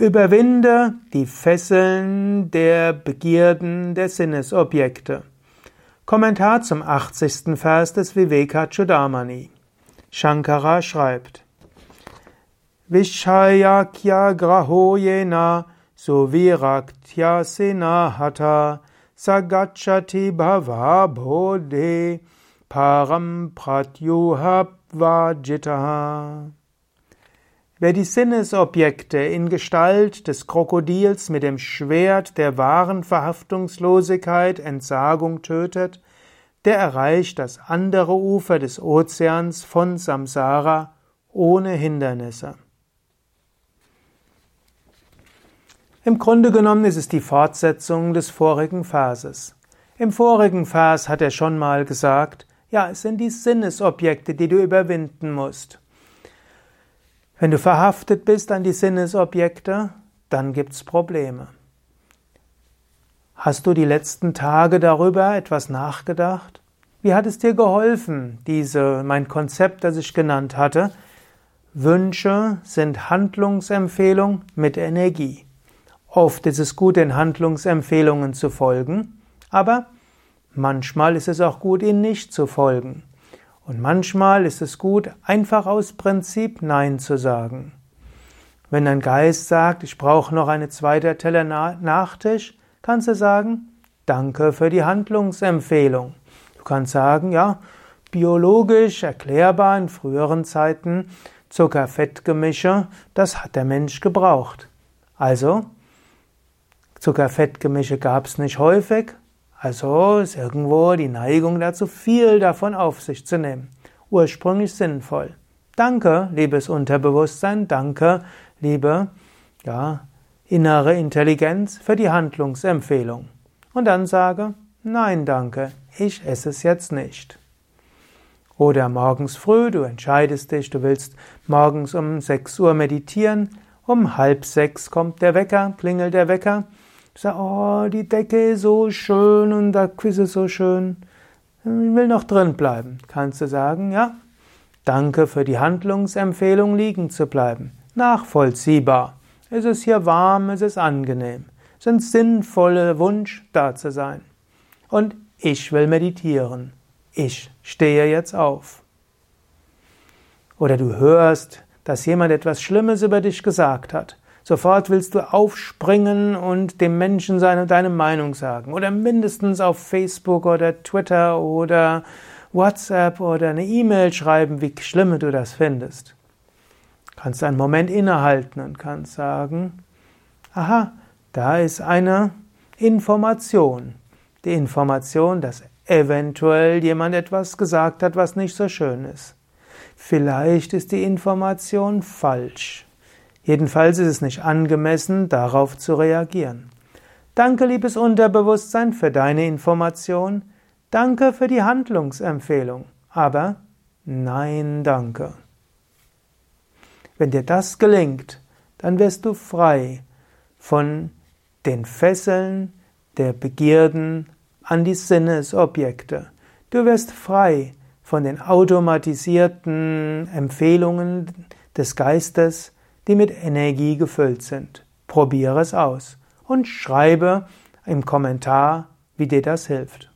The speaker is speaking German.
Überwinde die Fesseln der Begierden der Sinnesobjekte. Kommentar zum 80. Vers des Vivekachudamani. Shankara schreibt: Vishayakya grahoyena suviraktya sinahata sagachati bhava bodhe param pratyuha vajitaha Wer die Sinnesobjekte in Gestalt des Krokodils mit dem Schwert der wahren Verhaftungslosigkeit Entsagung tötet, der erreicht das andere Ufer des Ozeans von Samsara ohne Hindernisse. Im Grunde genommen ist es die Fortsetzung des vorigen Verses. Im vorigen Vers hat er schon mal gesagt, ja, es sind die Sinnesobjekte, die du überwinden musst. Wenn du verhaftet bist an die Sinnesobjekte, dann gibt's Probleme. Hast du die letzten Tage darüber etwas nachgedacht? Wie hat es dir geholfen, diese, mein Konzept, das ich genannt hatte? Wünsche sind Handlungsempfehlung mit Energie. Oft ist es gut, den Handlungsempfehlungen zu folgen, aber manchmal ist es auch gut, ihnen nicht zu folgen. Und manchmal ist es gut, einfach aus Prinzip Nein zu sagen. Wenn dein Geist sagt, ich brauche noch eine zweite Teller Nachtisch, kannst du sagen, danke für die Handlungsempfehlung. Du kannst sagen, ja, biologisch erklärbar in früheren Zeiten Zucker-Fett-Gemische, das hat der Mensch gebraucht. Also, Zucker-Fett-Gemische gab es nicht häufig, also ist irgendwo die Neigung dazu, viel davon auf sich zu nehmen. Ursprünglich sinnvoll. Danke, liebes Unterbewusstsein, danke, liebe, ja, innere Intelligenz für die Handlungsempfehlung. Und dann sage, nein, danke, ich esse es jetzt nicht. Oder morgens früh, du entscheidest dich, du willst morgens um 6 Uhr meditieren, um halb sechs kommt der Wecker, klingelt der Wecker, Sag, oh, die Decke ist so schön und der Quiz ist so schön. Ich will noch drin bleiben. Kannst du sagen, ja, danke für die Handlungsempfehlung, liegen zu bleiben. Nachvollziehbar. Es ist hier warm, es ist angenehm. Es ist ein sinnvoller Wunsch, da zu sein. Und ich will meditieren. Ich stehe jetzt auf. Oder du hörst, dass jemand etwas Schlimmes über dich gesagt hat. Sofort willst du aufspringen und dem Menschen seine, deine Meinung sagen. Oder mindestens auf Facebook oder Twitter oder WhatsApp oder eine E-Mail schreiben, wie schlimm du das findest. Kannst einen Moment innehalten und kannst sagen, aha, da ist eine Information. Die Information, dass eventuell jemand etwas gesagt hat, was nicht so schön ist. Vielleicht ist die Information falsch. Jedenfalls ist es nicht angemessen, darauf zu reagieren. Danke, liebes Unterbewusstsein, für deine Information. Danke für die Handlungsempfehlung. Aber nein, danke. Wenn dir das gelingt, dann wirst du frei von den Fesseln der Begierden an die Sinnesobjekte. Du wirst frei von den automatisierten Empfehlungen des Geistes, die mit Energie gefüllt sind. Probiere es aus und schreibe im Kommentar, wie dir das hilft.